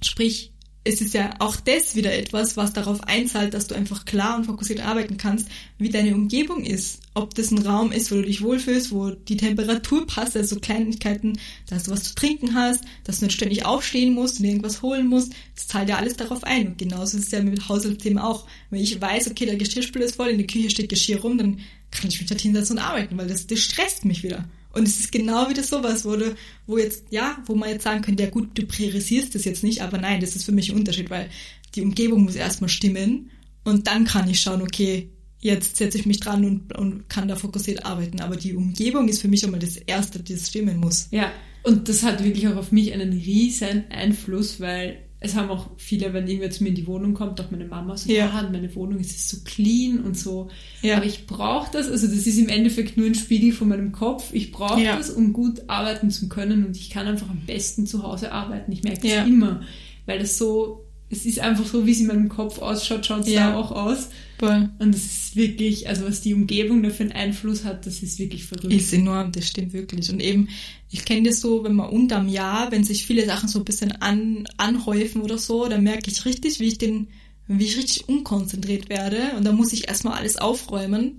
sprich, es ist ja auch das wieder etwas, was darauf einzahlt, dass du einfach klar und fokussiert arbeiten kannst, wie deine Umgebung ist. Ob das ein Raum ist, wo du dich wohlfühlst, wo die Temperatur passt, also so Kleinigkeiten, dass du was zu trinken hast, dass du nicht ständig aufstehen musst und irgendwas holen musst. Das zahlt ja alles darauf ein. Und genauso ist es ja mit Haushaltsthemen auch. Wenn ich weiß, okay, der Geschirrspüler ist voll, in der Küche steht Geschirr rum, dann kann ich mich da hinsetzen und arbeiten, weil das, das stresst mich wieder. Und es ist genau wieder sowas, wo du, wo jetzt, ja, wo man jetzt sagen könnte, ja gut, du priorisierst das jetzt nicht, aber nein, das ist für mich ein Unterschied, weil die Umgebung muss erstmal stimmen und dann kann ich schauen, okay, jetzt setze ich mich dran und, und kann da fokussiert arbeiten. Aber die Umgebung ist für mich einmal das Erste, das stimmen muss. Ja, und das hat wirklich auch auf mich einen riesen Einfluss, weil es haben auch viele, wenn irgendwer zu mir in die Wohnung kommt, auch meine Mama so, Ja. ja, meine Wohnung ist so clean und so. Ja. Aber ich brauche das, also das ist im Endeffekt nur ein Spiegel von meinem Kopf. Ich brauche Ja. das, um gut arbeiten zu können und ich kann einfach am besten zu Hause arbeiten. Ich merke das immer, weil das so, es ist einfach so, wie es in meinem Kopf ausschaut, schaut es Ja. da auch aus. Voll. Und das ist wirklich, also was die Umgebung da für einen Einfluss hat, das ist wirklich verrückt. Ist enorm, das stimmt wirklich. Und eben, ich kenne das so, wenn man unterm Jahr, wenn sich viele Sachen so ein bisschen an, anhäufen oder so, dann merke ich richtig, wie ich den, wie ich richtig unkonzentriert werde. Und dann muss ich erstmal alles aufräumen.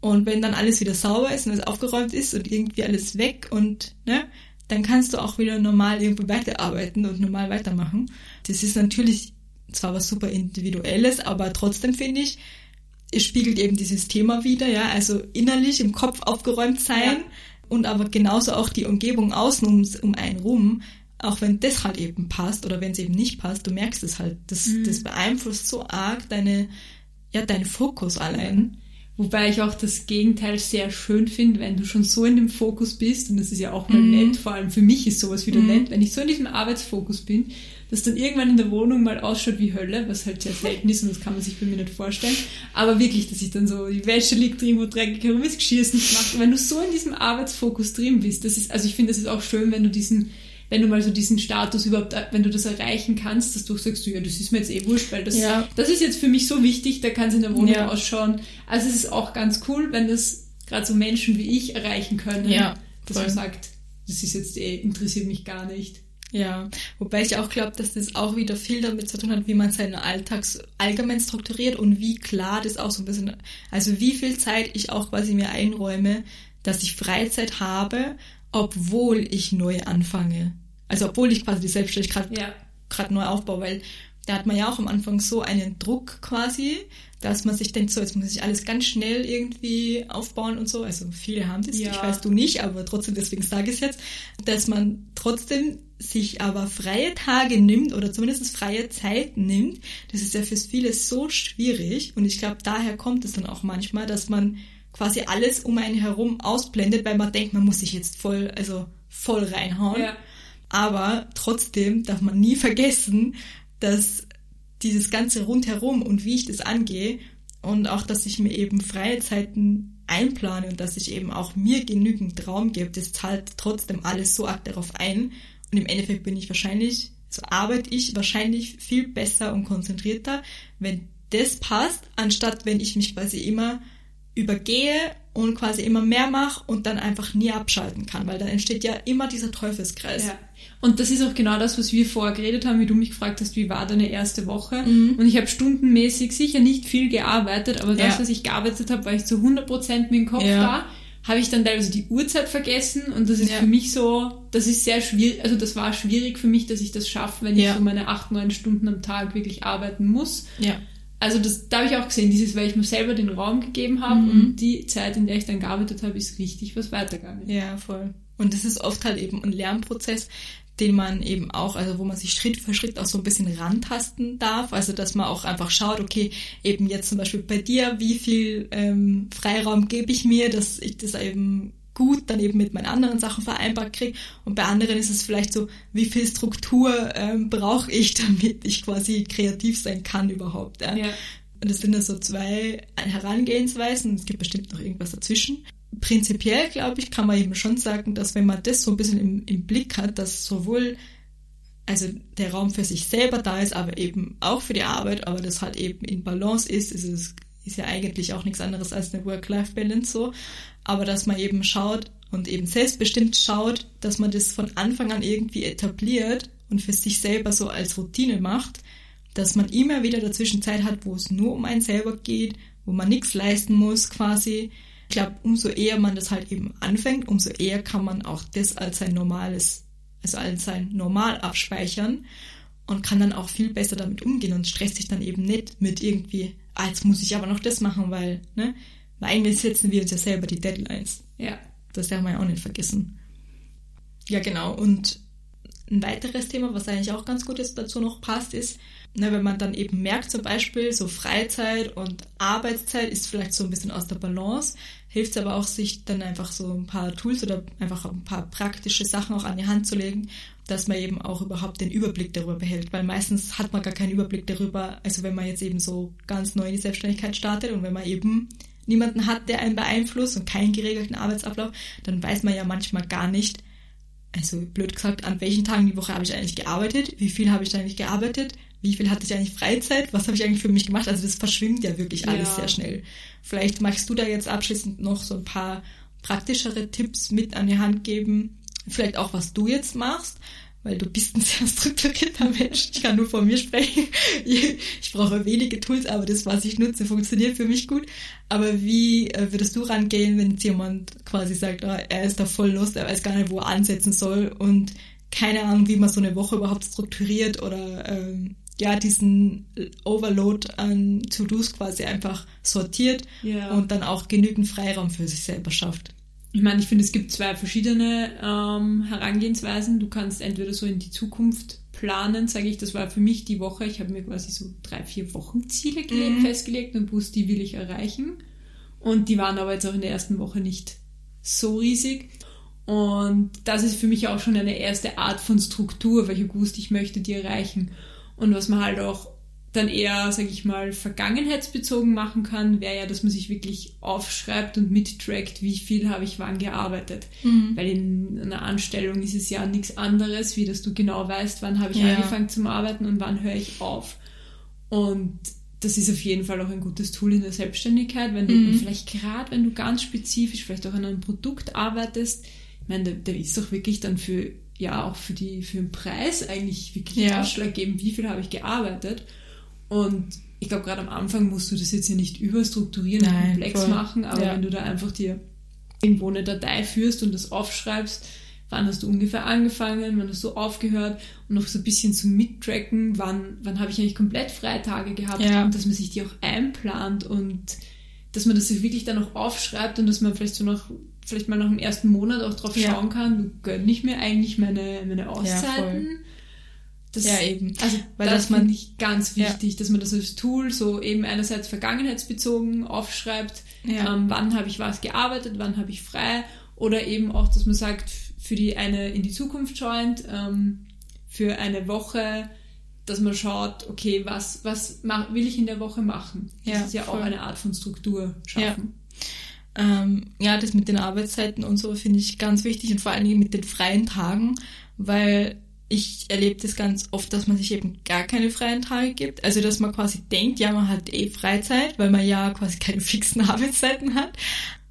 Und wenn dann alles wieder sauber ist und es aufgeräumt ist und irgendwie alles weg und, ne, dann kannst du auch wieder normal irgendwo weiterarbeiten und normal weitermachen. Das ist natürlich zwar was super Individuelles, aber trotzdem finde ich, es spiegelt eben dieses Thema wieder, ja, also innerlich im Kopf aufgeräumt sein Ja. und aber genauso auch die Umgebung außen um, um einen rum, auch wenn das halt eben passt oder wenn es eben nicht passt, du merkst es halt, das, Mhm. das beeinflusst so arg deine, ja, deinen Fokus allein. Wobei ich auch das Gegenteil sehr schön finde, wenn du schon so in dem Fokus bist, und das ist ja auch mal Mhm. nett, vor allem für mich ist sowas wieder Mhm. nett, wenn ich so in diesem Arbeitsfokus bin, dass dann irgendwann in der Wohnung mal ausschaut wie Hölle, was halt sehr selten ist und das kann man sich bei mir nicht vorstellen. Aber wirklich, dass ich dann so, die Wäsche liegt irgendwo dreckig herum, das Geschirr ist nicht gemacht. Und wenn du so in diesem Arbeitsfokus drin bist, das ist, also ich finde, das ist auch schön, wenn du diesen, wenn du mal so diesen Status überhaupt, wenn du das erreichen kannst, dass du sagst, ja, das ist mir jetzt eh wurscht, weil das, Ja. das ist jetzt für mich so wichtig, da kann es in der Wohnung Ja. ausschauen. Also es ist auch ganz cool, wenn das gerade so Menschen wie ich erreichen können, Ja, dass voll. man sagt, das ist jetzt eh, interessiert mich gar nicht. Ja, wobei ich auch glaube, dass das auch wieder viel damit zu tun hat, wie man seinen Alltags allgemein strukturiert und wie klar das auch so ein bisschen, also wie viel Zeit ich auch quasi mir einräume, dass ich Freizeit habe, obwohl ich neu anfange. Also obwohl ich quasi die Selbstständigkeit Ja. gerade neu aufbaue, weil da hat man ja auch am Anfang so einen Druck quasi, dass man sich denkt, so jetzt muss ich alles ganz schnell irgendwie aufbauen und so. Also viele haben das, Ja. ich weiß du nicht, aber trotzdem, deswegen sage ich es jetzt, dass man trotzdem sich aber freie Tage nimmt oder zumindest freie Zeit nimmt. Das ist ja für viele so schwierig und ich glaube, daher kommt es dann auch manchmal, dass man quasi alles um einen herum ausblendet, weil man denkt, man muss sich jetzt voll, also voll reinhauen. Ja. Aber trotzdem darf man nie vergessen, dass dieses ganze rundherum und wie ich das angehe und auch, dass ich mir eben freie Zeiten einplane und dass ich eben auch mir genügend Raum gebe, das zahlt trotzdem alles so arg darauf ein. Und im Endeffekt bin ich wahrscheinlich, so arbeite ich wahrscheinlich viel besser und konzentrierter, wenn das passt, anstatt wenn ich mich quasi immer übergehe und quasi immer mehr mache und dann einfach nie abschalten kann, weil dann entsteht ja immer dieser Teufelskreis. Ja. Und das ist auch genau das, was wir vorher geredet haben, wie du mich gefragt hast, wie war deine erste Woche? Mhm. Und ich habe stundenmäßig sicher nicht viel gearbeitet, aber das, Ja. was ich gearbeitet habe, war ich zu 100% mit dem Kopf Ja. da. Habe ich dann teilweise die Uhrzeit vergessen und das ist Ja. für mich so, das ist sehr schwierig, also das war schwierig für mich, dass ich das schaffe, wenn Ja. ich so meine acht, neun Stunden am Tag wirklich arbeiten muss. Ja. Also das, da habe ich auch gesehen, dieses, weil ich mir selber den Raum gegeben habe Mhm. und die Zeit, in der ich dann gearbeitet habe, ist richtig was weitergegangen. Ja, voll. Und das ist oft halt eben ein Lernprozess, den man eben auch, also wo man sich Schritt für Schritt auch so ein bisschen rantasten darf. Also dass man auch einfach schaut, okay, eben jetzt zum Beispiel bei dir, wie viel ähm, Freiraum gebe ich mir, dass ich das eben gut dann eben mit meinen anderen Sachen vereinbart kriege. Und bei anderen ist es vielleicht so, wie viel Struktur ähm, brauche ich, damit ich quasi kreativ sein kann überhaupt. Ja? Ja. Und das sind da so zwei Herangehensweisen. Es gibt bestimmt noch irgendwas dazwischen. Prinzipiell, glaube ich, kann man eben schon sagen, dass wenn man das so ein bisschen im, im Blick hat, dass sowohl also der Raum für sich selber da ist, aber eben auch für die Arbeit, aber das halt eben in Balance ist, ist es ist ja eigentlich auch nichts anderes als eine Work-Life-Balance so, aber dass man eben schaut und eben selbstbestimmt schaut, dass man das von Anfang an irgendwie etabliert und für sich selber so als Routine macht, dass man immer wieder dazwischen Zeit hat, wo es nur um einen selber geht, wo man nichts leisten muss quasi. Ich glaube, umso eher man das halt eben anfängt, umso eher kann man auch das als sein normales, also als sein Normal abspeichern und kann dann auch viel besser damit umgehen und stresst sich dann eben nicht mit irgendwie, ah, jetzt muss ich aber noch das machen, weil, ne, weil eigentlich setzen wir uns ja selber die Deadlines. Ja. Das darf man ja auch nicht vergessen. Ja, genau. Und ein weiteres Thema, was eigentlich auch ganz gut jetzt dazu noch passt, ist, ne, wenn man dann eben merkt zum Beispiel, so Freizeit und Arbeitszeit ist vielleicht so ein bisschen aus der Balance, hilft es aber auch, sich dann einfach so ein paar Tools oder einfach ein paar praktische Sachen auch an die Hand zu legen, dass man eben auch überhaupt den Überblick darüber behält, weil meistens hat man gar keinen Überblick darüber, also wenn man jetzt eben so ganz neu in die Selbstständigkeit startet und wenn man eben niemanden hat, der einen beeinflusst und keinen geregelten Arbeitsablauf, dann weiß man ja manchmal gar nicht, also blöd gesagt, an welchen Tagen die Woche habe ich eigentlich gearbeitet, wie viel habe ich eigentlich gearbeitet, wie viel hatte ich eigentlich Freizeit, was habe ich eigentlich für mich gemacht. Also das verschwimmt ja wirklich alles ja. sehr schnell. Vielleicht magst du da jetzt abschließend noch so ein paar praktischere Tipps mit an die Hand geben, vielleicht auch was du jetzt machst, weil du bist ein sehr strukturierter Mensch. Ich kann nur von mir sprechen. Ich brauche wenige Tools, aber das, was ich nutze, funktioniert für mich gut. Aber wie äh, würdest du rangehen, wenn jetzt jemand quasi sagt, oh, er ist da voll Lust, er weiß gar nicht, wo er ansetzen soll und keine Ahnung, wie man so eine Woche überhaupt strukturiert oder ähm, ja, diesen Overload an To-Dos quasi einfach sortiert ja. und dann auch genügend Freiraum für sich selber schafft. Ich meine, ich finde, es gibt zwei verschiedene ähm, Herangehensweisen. Du kannst entweder so in die Zukunft planen, sage ich, das war für mich die Woche. Ich habe mir quasi so drei, vier Wochen Ziele mhm. festgelegt und wusste, die will ich erreichen. Und die waren aber jetzt auch in der ersten Woche nicht so riesig. Und das ist für mich auch schon eine erste Art von Struktur, welche wusste, ich möchte die erreichen. Und was man halt auch dann eher, sage ich mal, vergangenheitsbezogen machen kann, wäre ja, dass man sich wirklich aufschreibt und mittrackt, wie viel habe ich wann gearbeitet. Mhm. Weil in einer Anstellung ist es ja nichts anderes, wie dass du genau weißt, wann habe ich ja. angefangen zum Arbeiten und wann höre ich auf. Und das ist auf jeden Fall auch ein gutes Tool in der Selbstständigkeit, wenn du mhm. vielleicht gerade, wenn du ganz spezifisch vielleicht auch an einem Produkt arbeitest, ich meine, der, der ist doch wirklich dann für ja auch für die für den Preis eigentlich wirklich ja. ausschlaggebend, wie viel habe ich gearbeitet. Und ich glaube, gerade am Anfang musst du das jetzt hier nicht überstrukturieren und komplex voll. machen, aber ja. wenn du da einfach dir irgendwo eine Datei führst und das aufschreibst, wann hast du ungefähr angefangen, wann hast du aufgehört und noch so ein bisschen zu mittracken, wann, wann habe ich eigentlich komplett Freitage gehabt ja. und dass man sich die auch einplant und dass man das wirklich dann auch aufschreibt und dass man vielleicht so noch vielleicht mal nach dem ersten Monat auch drauf ja. schauen kann, du gönn ich mir eigentlich meine, meine Auszeiten. Ja, das, ja, eben. Also, weil das, das man nicht ganz wichtig, ja. dass man das als Tool so eben einerseits vergangenheitsbezogen aufschreibt, ja. ähm, wann habe ich was gearbeitet, wann habe ich frei, oder eben auch, dass man sagt, für die eine in die Zukunft schauend, ähm, für eine Woche, dass man schaut, okay, was, was mach, will ich in der Woche machen? Das ja, ist ja voll. auch eine Art von Struktur schaffen. Ja. Ähm, ja, das mit den Arbeitszeiten und so finde ich ganz wichtig und vor allen Dingen mit den freien Tagen, weil ich erlebe das ganz oft, dass man sich eben gar keine freien Tage gibt. Also, dass man quasi denkt, ja, man hat eh Freizeit, weil man ja quasi keine fixen Arbeitszeiten hat.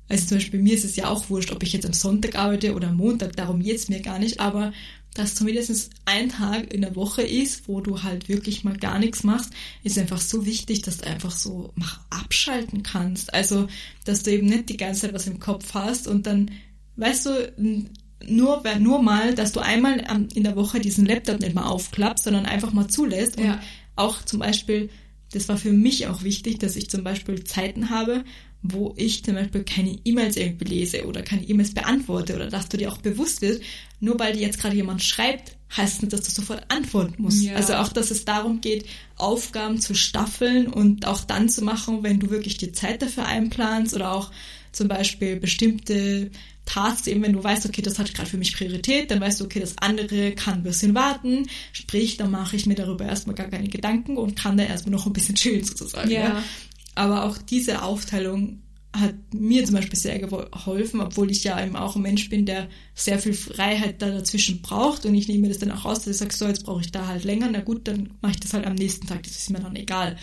Also zum Beispiel bei mir ist es ja auch wurscht, ob ich jetzt am Sonntag arbeite oder am Montag, darum geht's mir gar nicht, aber dass zumindest ein Tag in der Woche ist, wo du halt wirklich mal gar nichts machst, ist einfach so wichtig, dass du einfach so abschalten kannst. Also, dass du eben nicht die ganze Zeit was im Kopf hast und dann, weißt du, nur, nur mal, dass du einmal in der Woche diesen Laptop nicht mal aufklappst, sondern einfach mal zulässt und ja. auch zum Beispiel, das war für mich auch wichtig, dass ich zum Beispiel Zeiten habe, wo ich zum Beispiel keine E-Mails irgendwie lese oder keine E-Mails beantworte oder dass du dir auch bewusst wirst, nur weil dir jetzt gerade jemand schreibt, heißt nicht, dass du sofort antworten musst. Ja. Also auch, dass es darum geht, Aufgaben zu staffeln und auch dann zu machen, wenn du wirklich die Zeit dafür einplanst oder auch zum Beispiel bestimmte Tasks, eben wenn du weißt, okay, das hat gerade für mich Priorität, dann weißt du, okay, das andere kann ein bisschen warten, sprich, dann mache ich mir darüber erstmal gar keine Gedanken und kann da erstmal noch ein bisschen chillen sozusagen. Ja. ja. Aber auch diese Aufteilung hat mir zum Beispiel sehr geholfen, obwohl ich ja eben auch ein Mensch bin, der sehr viel Freiheit da dazwischen braucht und ich nehme das dann auch raus, dass ich sage, so, jetzt brauche ich da halt länger, na gut, dann mache ich das halt am nächsten Tag, das ist mir dann egal.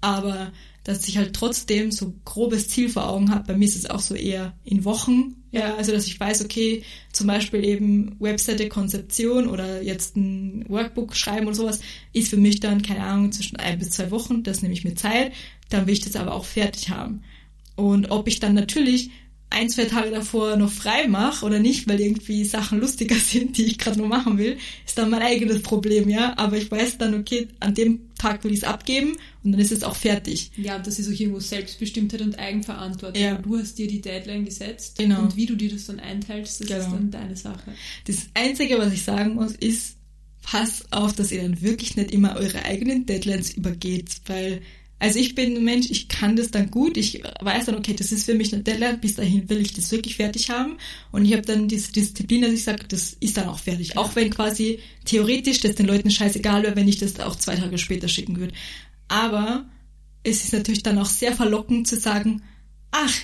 Aber dass ich halt trotzdem so grobes Ziel vor Augen habe, bei mir ist es auch so eher in Wochen, ja, also dass ich weiß, okay, zum Beispiel eben Webseite Konzeption oder jetzt ein Workbook schreiben oder sowas, ist für mich dann, keine Ahnung, zwischen ein bis zwei Wochen, das nehme ich mir Zeit, dann will ich das aber auch fertig haben. Und ob ich dann natürlich ein, zwei Tage davor noch frei mache oder nicht, weil irgendwie Sachen lustiger sind, die ich gerade nur machen will, ist dann mein eigenes Problem, ja. Aber ich weiß dann, okay, an dem Tag will ich es abgeben und dann ist es auch fertig. Ja, das ist auch irgendwo Selbstbestimmtheit und Eigenverantwortung. Ja. Du hast dir die Deadline gesetzt genau. und wie du dir das dann einteilst, das genau. ist dann deine Sache. Das Einzige, was ich sagen muss, ist, pass auf, dass ihr dann wirklich nicht immer eure eigenen Deadlines übergeht, weil also ich bin ein Mensch, ich kann das dann gut, ich weiß dann, okay, das ist für mich eine Deadline, bis dahin will ich das wirklich fertig haben. Und ich habe dann diese Disziplin, dass ich sage, das ist dann auch fertig, auch wenn quasi theoretisch das den Leuten scheißegal wäre, wenn ich das auch zwei Tage später schicken würde. Aber es ist natürlich dann auch sehr verlockend zu sagen, ach,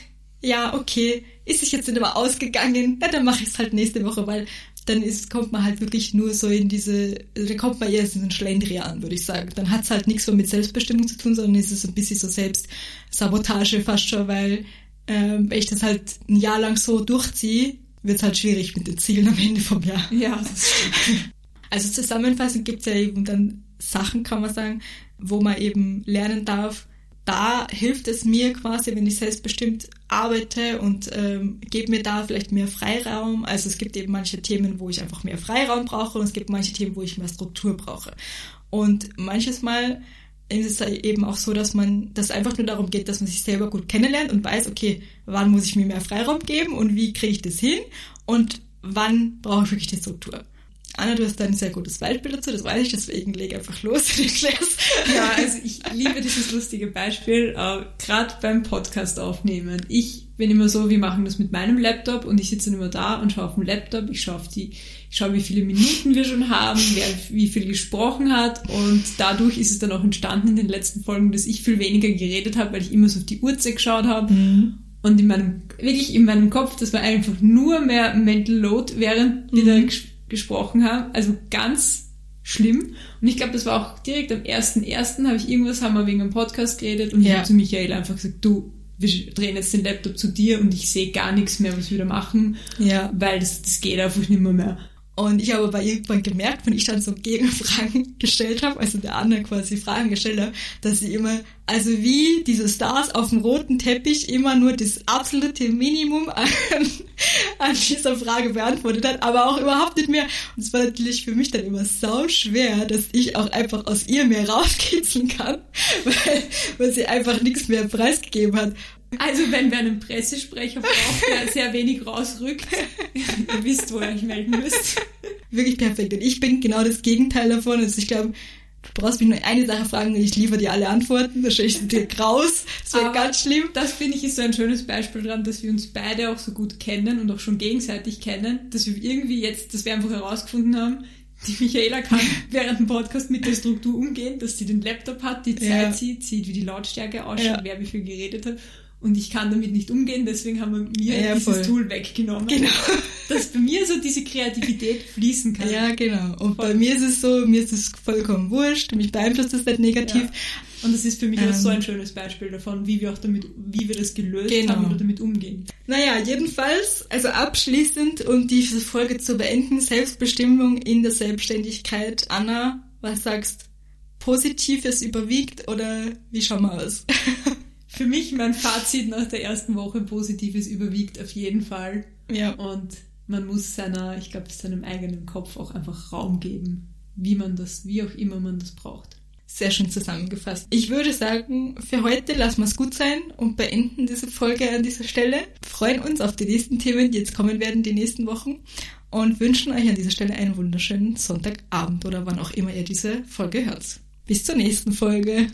ja, okay, ist sich jetzt nicht immer ausgegangen, na, dann mache ich es halt nächste Woche, weil dann ist, kommt man halt wirklich nur so in diese, also da kommt man eher in den Schlendrian, würde ich sagen. Dann hat es halt nichts mehr mit Selbstbestimmung zu tun, sondern ist es ein bisschen so Selbstsabotage fast schon, weil ähm, wenn ich das halt ein Jahr lang so durchziehe, wird es halt schwierig mit den Zielen am Ende vom Jahr. Ja, das stimmt. Also zusammenfassend gibt es ja eben dann Sachen, kann man sagen, wo man eben lernen darf, da hilft es mir quasi, wenn ich selbstbestimmt arbeite und ähm, gebe mir da vielleicht mehr Freiraum. Also es gibt eben manche Themen, wo ich einfach mehr Freiraum brauche und es gibt manche Themen, wo ich mehr Struktur brauche. Und manches Mal ist es eben auch so, dass man, dass einfach nur darum geht, dass man sich selber gut kennenlernt und weiß, okay, wann muss ich mir mehr Freiraum geben und wie kriege ich das hin und wann brauche ich wirklich die Struktur. Anna, du hast da ein sehr gutes Beispiel dazu, das weiß ich, deswegen leg einfach los und erklär's. Ja, also ich liebe dieses lustige Beispiel, äh, gerade beim Podcast aufnehmen. Ich bin immer so, wir machen das mit meinem Laptop und ich sitze dann immer da und schaue auf dem Laptop, ich schaue auf die, ich schaue, wie viele Minuten wir schon haben, wer wie viel gesprochen hat und dadurch ist es dann auch entstanden in den letzten Folgen, dass ich viel weniger geredet habe, weil ich immer so auf die Uhrzeit geschaut habe. Mhm. Und in meinem, wirklich in meinem Kopf, das war einfach nur mehr Mental Load, während mhm. wir da gesprochen haben. Also ganz schlimm. Und ich glaube, das war auch direkt am 1.1. habe ich irgendwas, haben wir wegen einem Podcast geredet und ja. ich habe zu Michael einfach gesagt, du, wir drehen jetzt den Laptop zu dir und ich sehe gar nichts mehr, was wir da machen, ja. weil das, das geht einfach nicht mehr. mehr. Und ich habe aber irgendwann gemerkt, wenn ich dann so Gegenfragen gestellt habe, also der andere quasi Fragen gestellt habe, dass sie immer, also wie diese Stars auf dem roten Teppich immer nur das absolute Minimum an, an dieser Frage beantwortet hat, aber auch überhaupt nicht mehr. Und es war natürlich für mich dann immer sau schwer, dass ich auch einfach aus ihr mehr rauskitzeln kann, weil, weil sie einfach nichts mehr preisgegeben hat. Also wenn wir einen Pressesprecher brauchen, der sehr wenig rausrückt, ihr wisst, wo ihr euch melden müsst. Wirklich perfekt. Und ich bin genau das Gegenteil davon. Also ich glaube, du brauchst mich nur eine Sache fragen und ich liefere dir alle Antworten. Da stelle ich dir raus. Das wäre ganz schlimm. Das finde ich ist so ein schönes Beispiel daran, dass wir uns beide auch so gut kennen und auch schon gegenseitig kennen, dass wir irgendwie jetzt, dass wir einfach herausgefunden haben, die Michaela kann während dem Podcast mit der Struktur umgehen, dass sie den Laptop hat, die Zeit ja. sieht, sieht, wie die Lautstärke ausschaut, ja. wer wie viel geredet hat und ich kann damit nicht umgehen, deswegen haben wir mir ja, dieses voll. Tool weggenommen. Genau. Dass bei mir so diese Kreativität fließen kann. Ja, genau. Und voll. bei mir ist es so, mir ist es vollkommen wurscht, mich beeinflusst das nicht negativ. Ja. Und das ist für mich ähm, auch so ein schönes Beispiel davon, wie wir auch damit, wie wir das gelöst genau. haben oder damit umgehen. Naja, jedenfalls, also abschließend, um diese Folge zu beenden, Selbstbestimmung in der Selbstständigkeit. Anna, was sagst? Positives überwiegt oder wie schauen wir aus? für mich mein Fazit nach der ersten Woche Positives überwiegt auf jeden Fall. Ja. Und man muss seiner, ich glaube, seinem eigenen Kopf auch einfach Raum geben, wie man das, wie auch immer man das braucht. Sehr schön zusammengefasst. Ich würde sagen, für heute lassen wir es gut sein und beenden diese Folge an dieser Stelle. Freuen uns auf die nächsten Themen, die jetzt kommen werden die nächsten Wochen und wünschen euch an dieser Stelle einen wunderschönen Sonntagabend oder wann auch immer ihr diese Folge hört. Bis zur nächsten Folge.